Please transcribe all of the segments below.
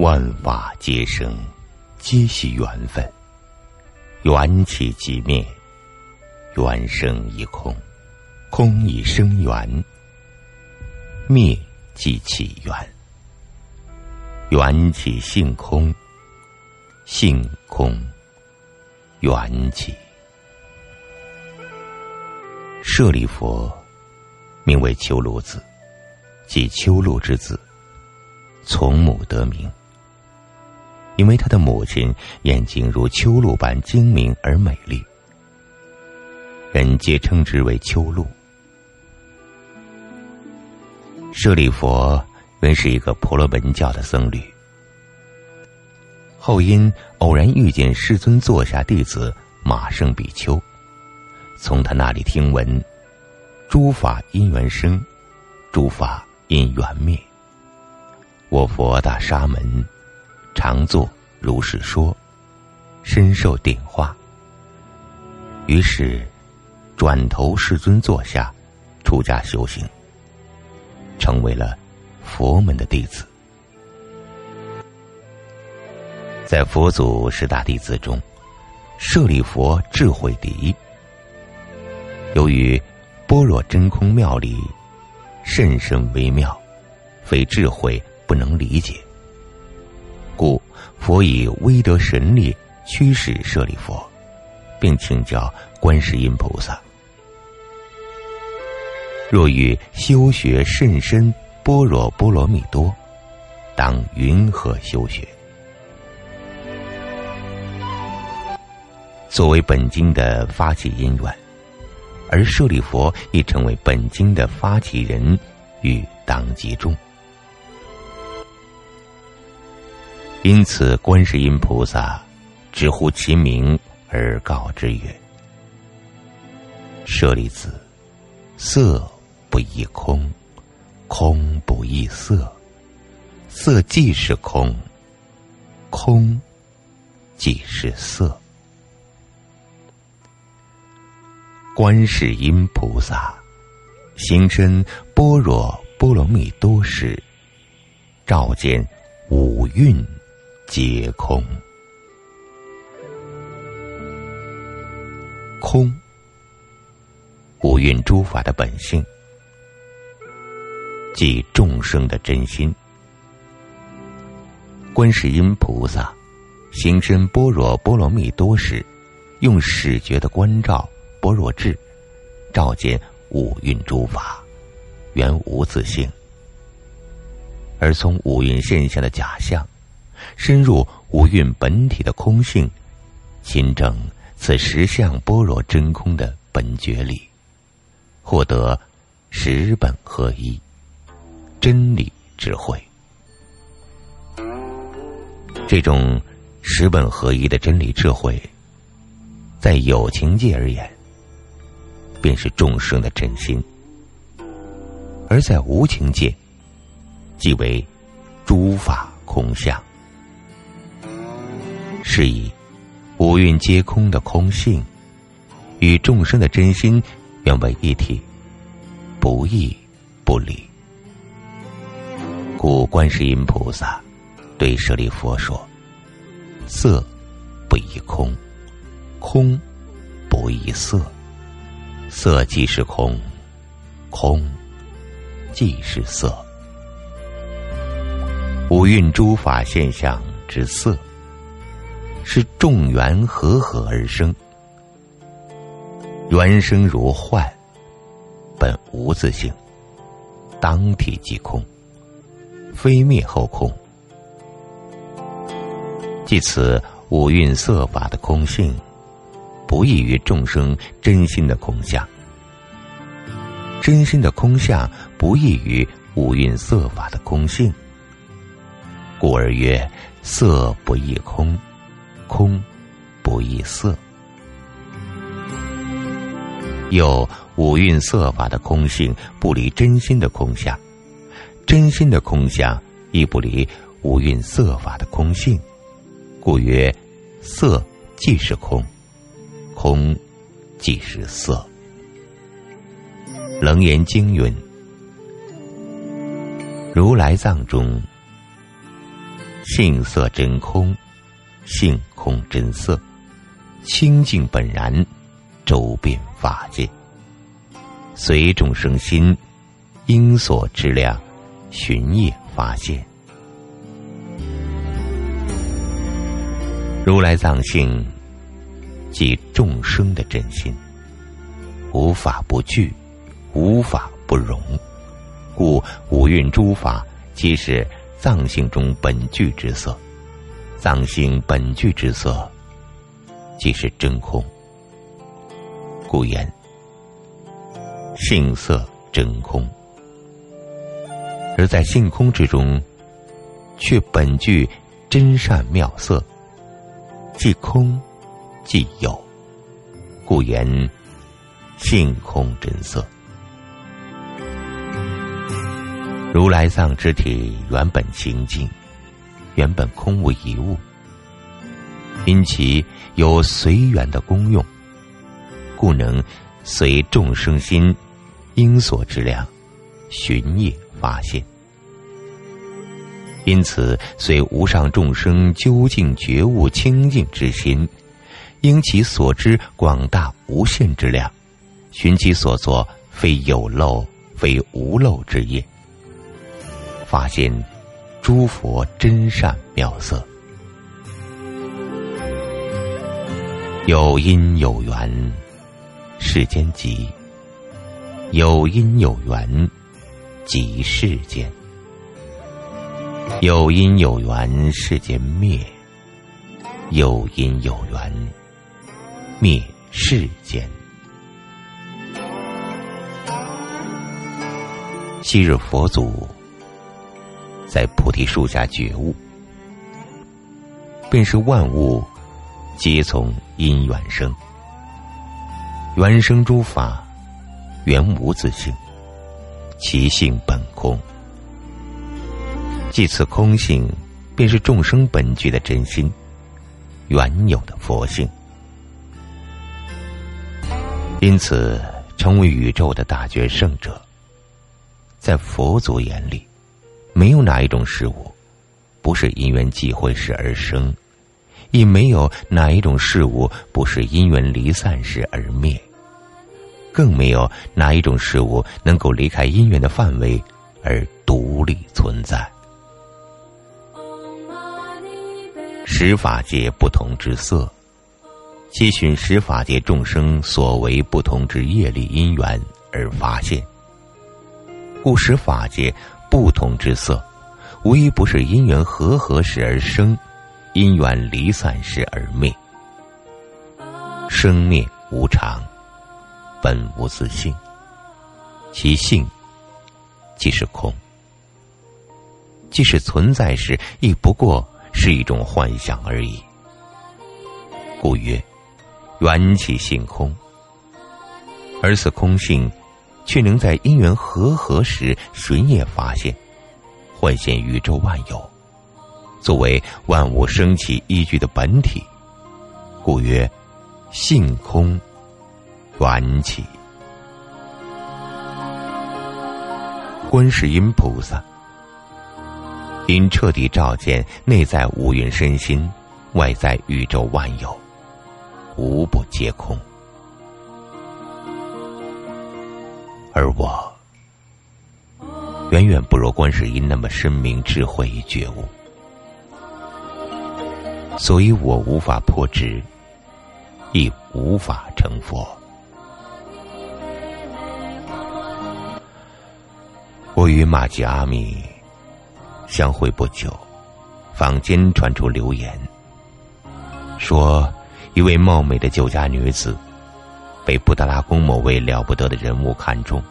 万法皆生，皆系缘分。缘起即灭，缘生亦空，空亦生缘，灭即起缘。缘起性空，性空缘起。舍利佛，名为秋露子，即秋露之子，从母得名。因为他的母亲眼睛如秋露般精明而美丽，人皆称之为秋露。舍利佛原是一个婆罗门教的僧侣，后因偶然遇见世尊座下弟子马胜比丘，从他那里听闻：诸法因缘生，诸法因缘灭。我佛大沙门。常坐如是说，深受点化。于是，转头世尊坐下，出家修行，成为了佛门的弟子。在佛祖十大弟子中，舍利佛智慧第一。由于般若真空妙理甚深微妙，非智慧不能理解。故佛以威德神力驱使舍利佛，并请教观世音菩萨：若欲修学甚深般若波罗蜜多，当云何修学？作为本经的发起因缘，而舍利佛亦成为本经的发起人与当机众。因此，观世音菩萨直呼其名而告之曰：“舍利子，色不异空，空不异色，色即是空，空即是色。观世音菩萨行深般若波罗蜜多时，照见五蕴。”皆空，空，五蕴诸法的本性，即众生的真心。观世音菩萨行深般若波罗蜜多时，用始觉的观照般若智，照见五蕴诸法原无自性，而从五蕴现象的假象。深入五蕴本体的空性，亲证此实相般若真空的本觉理，获得十本合一真理智慧。这种十本合一的真理智慧，在有情界而言，便是众生的真心；而在无情界，即为诸法空相。是以，五蕴皆空的空性，与众生的真心原为一体，不异不离。故观世音菩萨对舍利佛说：“色不异空，空不异色，色即是空，空即是色。五蕴诸法现象之色。”是众缘和合而生，缘生如幻，本无自性，当体即空，非灭后空。即此五蕴色法的空性，不异于众生真心的空相；真心的空相不异于五蕴色法的空性，故而曰：色不异空。空不异色，又五蕴色法的空性不离真心的空相，真心的空相亦不离五蕴色法的空性，故曰：色即是空，空即是色。楞严经云：如来藏中性色真空，性空真色，清净本然，周遍法界。随众生心，因所知量，寻业发现。如来藏性，即众生的真心，无法不具，无法不容，故五蕴诸法即是。藏性中本具之色，藏性本具之色，即是真空。故言性色真空，而在性空之中，却本具真善妙色，即空即有，故言性空真色。如来藏之体原本清净，原本空无一物，因其有随缘的功用，故能随众生心因所之量，寻业发现。因此，随无上众生究竟觉悟清净之心，因其所知广大无限之量，寻其所作非有漏非无漏之业。发现诸佛真善妙色，有因有缘，世间集有因有缘，即世间有因有缘，世间灭有因有缘，灭世间。昔日佛祖。在菩提树下觉悟，便是万物皆从因缘生，缘生诸法原无自性，其性本空。即此空性，便是众生本具的真心，原有的佛性。因此，成为宇宙的大觉圣者，在佛祖眼里。没有哪一种事物，不是因缘际会时而生，亦没有哪一种事物不是因缘离散时而灭，更没有哪一种事物能够离开因缘的范围而独立存在。十法界不同之色，七寻十法界众生所为不同之业力因缘而发现，故十法界。不同之色，无一不是因缘和合时而生，因缘离散时而灭。生灭无常，本无自性，其性即是空。即使存在时，亦不过是一种幻想而已。故曰：缘起性空。而此空性。却能在因缘和合时寻也发现，幻现宇宙万有，作为万物生起依据的本体，故曰性空缘起。观世音菩萨因彻底照见内在五蕴身心，外在宇宙万有，无不皆空。而我远远不如观世音那么深明智慧与觉悟，所以我无法破执，亦无法成佛。我与玛吉阿米相会不久，坊间传出流言，说一位貌美的酒家女子。被布达拉宫某位了不得的人物看中，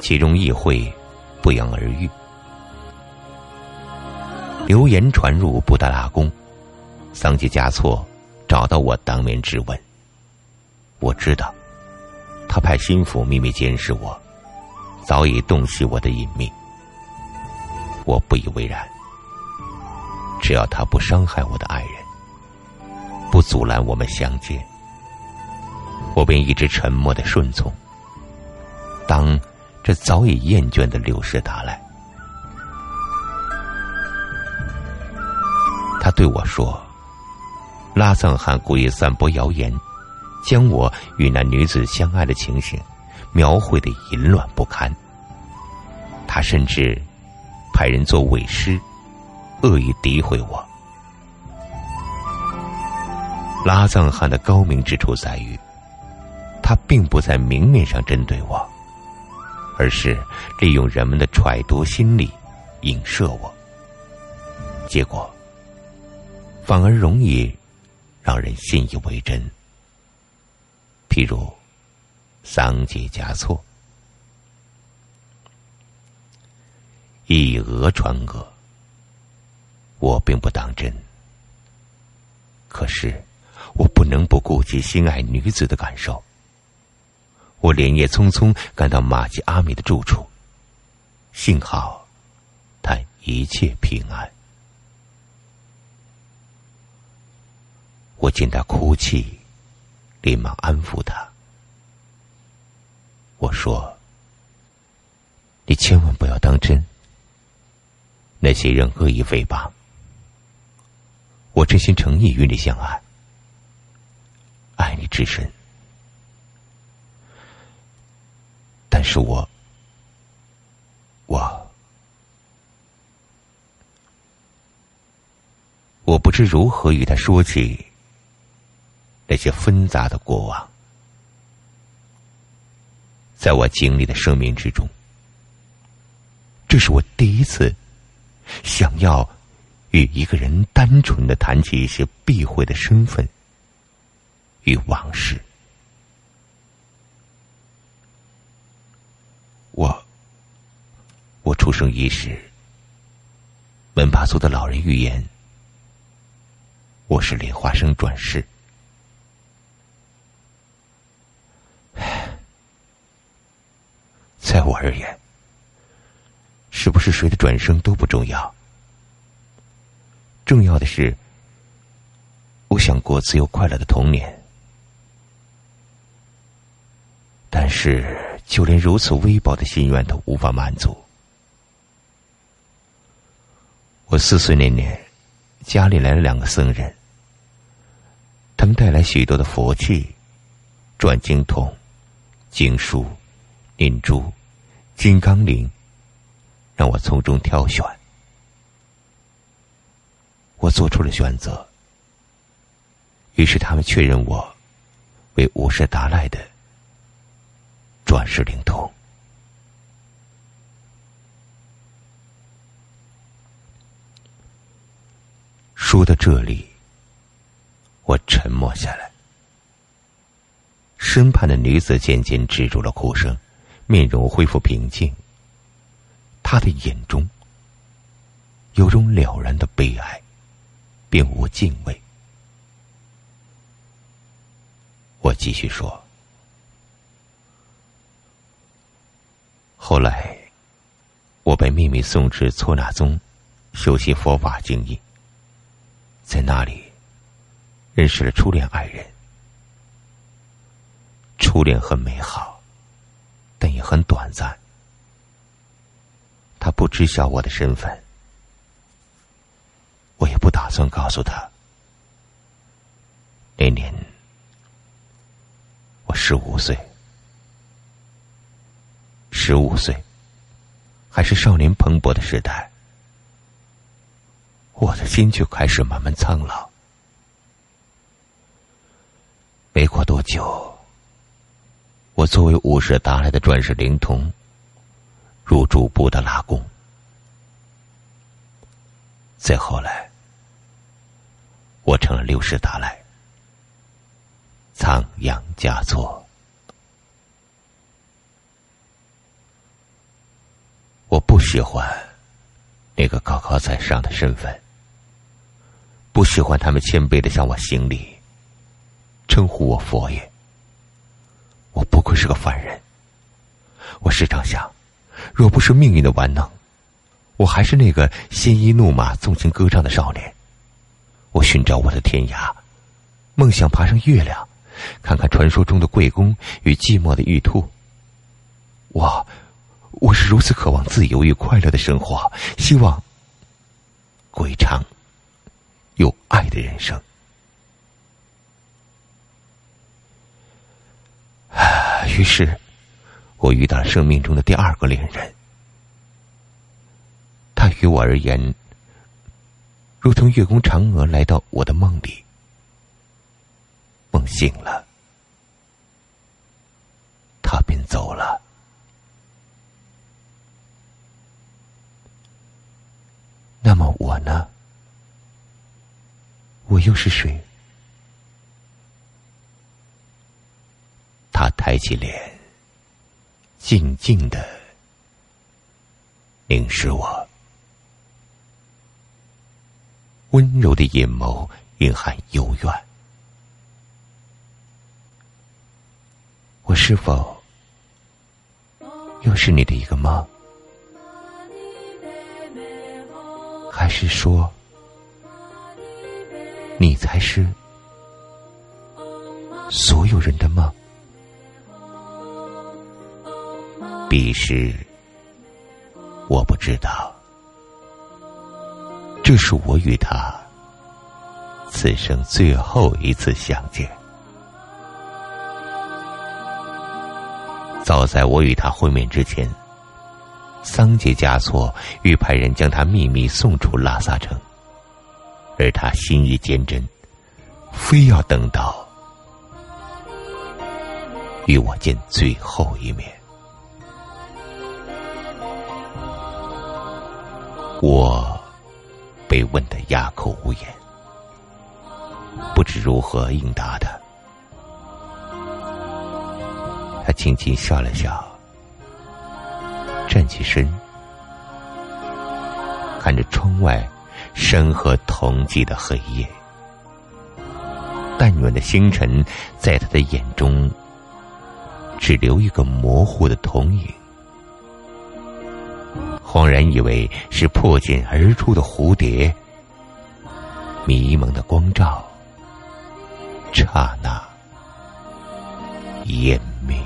其中议会不言而喻。流言传入布达拉宫，桑吉嘉措找到我当面质问。我知道，他派心腹秘密监视我，早已洞悉我的隐秘。我不以为然，只要他不伤害我的爱人，不阻拦我们相见。我便一直沉默的顺从。当这早已厌倦的六世达来，他对我说：“拉藏汗故意散播谣言，将我与那女子相爱的情形描绘的淫乱不堪。他甚至派人做伪诗，恶意诋毁我。”拉藏汗的高明之处在于，他并不在明面上针对我，而是利用人们的揣度心理，影射我。结果，反而容易让人信以为真。譬如，桑杰加措，以讹传讹，我并不当真。可是。我不能不顾及心爱女子的感受。我连夜匆匆赶到马吉阿米的住处，幸好他一切平安。我见他哭泣，连忙安抚他。我说：“你千万不要当真，那些人恶意诽谤。我真心诚意与你相爱。”爱你至深，但是我，我，我不知如何与他说起那些纷杂的过往。在我经历的生命之中，这是我第一次想要与一个人单纯的谈起一些避讳的身份。与往事，我，我出生伊始，门巴族的老人预言，我是莲花生转世。在我而言，是不是谁的转生都不重要，重要的是，我想过自由快乐的童年。但是，就连如此微薄的心愿都无法满足。我四岁那年，家里来了两个僧人，他们带来许多的佛器、转经筒、经书、念珠、金刚铃，让我从中挑选。我做出了选择，于是他们确认我为五世达赖的。转世灵通。说到这里，我沉默下来。身畔的女子渐渐止住了哭声，面容恢复平静。她的眼中有种了然的悲哀，并无敬畏。我继续说。后来，我被秘密送至搓那宗，修习佛法经义。在那里，认识了初恋爱人。初恋很美好，但也很短暂。他不知晓我的身份，我也不打算告诉他。那年，我十五岁。十五岁，还是少年蓬勃的时代，我的心就开始慢慢苍老。没过多久，我作为五世达赖的转世灵童，入住布达拉宫。再后来，我成了六世达赖，仓央嘉措。我不喜欢那个高高在上的身份，不喜欢他们谦卑的向我行礼，称呼我佛爷。我不愧是个凡人。我时常想，若不是命运的玩弄，我还是那个鲜衣怒马、纵情歌唱的少年。我寻找我的天涯，梦想爬上月亮，看看传说中的贵公与寂寞的玉兔。我。我是如此渴望自由与快乐的生活，希望过一场有爱的人生。啊于是，我遇到了生命中的第二个恋人。他于我而言，如同月宫嫦娥来到我的梦里。梦醒了，他便走了。那么我呢？我又是谁？他抬起脸，静静的凝视我，温柔的眼眸蕴含幽怨。我是否又是你的一个梦？还是说，你才是所有人的梦？彼时，我不知道，这是我与他此生最后一次相见。早在我与他会面之前，桑杰嘉措欲派人将他秘密送出拉萨城，而他心意坚贞，非要等到与我见最后一面。我被问得哑口无言，不知如何应答他。他轻轻笑了笑，站起身，看着窗外山河同济的黑夜，淡远的星辰在他的眼中只留一个模糊的瞳影。恍然以为是破茧而出的蝴蝶，迷蒙的光照，刹那湮灭。